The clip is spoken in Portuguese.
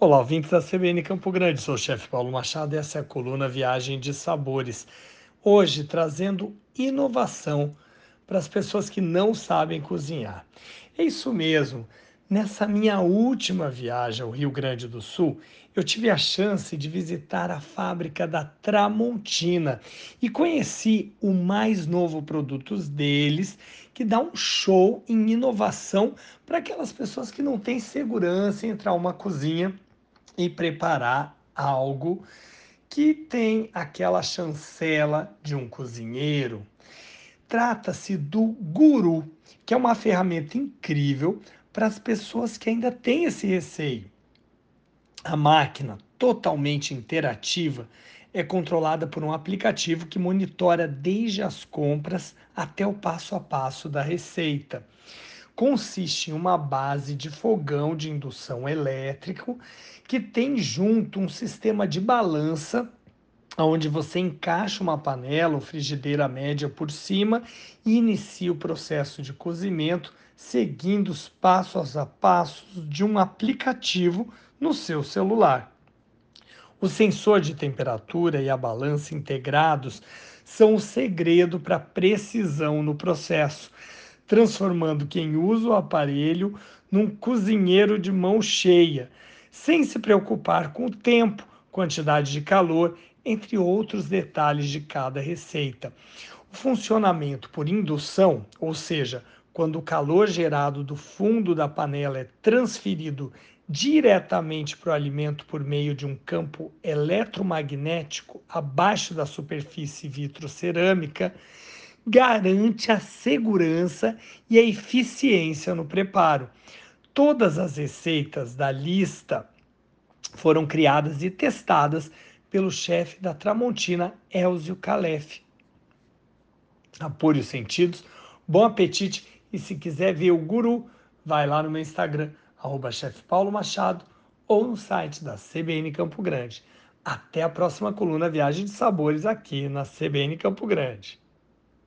Olá, ouvintes da CBN Campo Grande, sou o chefe Paulo Machado e essa é a coluna Viagem de Sabores. Hoje trazendo inovação para as pessoas que não sabem cozinhar. É isso mesmo, nessa minha última viagem ao Rio Grande do Sul, eu tive a chance de visitar a fábrica da Tramontina e conheci o mais novo produto deles, que dá um show em inovação para aquelas pessoas que não têm segurança em entrar uma cozinha e preparar algo que tem aquela chancela de um cozinheiro. Trata-se do Guru, que é uma ferramenta incrível para as pessoas que ainda têm esse receio. A máquina, totalmente interativa, é controlada por um aplicativo que monitora desde as compras até o passo a passo da receita consiste em uma base de fogão de indução elétrico que tem junto um sistema de balança onde você encaixa uma panela ou frigideira média por cima e inicia o processo de cozimento seguindo os passos a passos de um aplicativo no seu celular. O sensor de temperatura e a balança integrados são o segredo para precisão no processo transformando quem usa o aparelho num cozinheiro de mão cheia, sem se preocupar com o tempo, quantidade de calor, entre outros detalhes de cada receita. O funcionamento por indução, ou seja, quando o calor gerado do fundo da panela é transferido diretamente para o alimento por meio de um campo eletromagnético abaixo da superfície vitrocerâmica, garante a segurança e a eficiência no preparo. Todas as receitas da lista foram criadas e testadas pelo chefe da Tramontina, Elzio Calef. Apure os sentidos, bom apetite e se quiser ver o guru, vai lá no meu Instagram, arroba Machado, ou no site da CBN Campo Grande. Até a próxima coluna Viagem de Sabores aqui na CBN Campo Grande.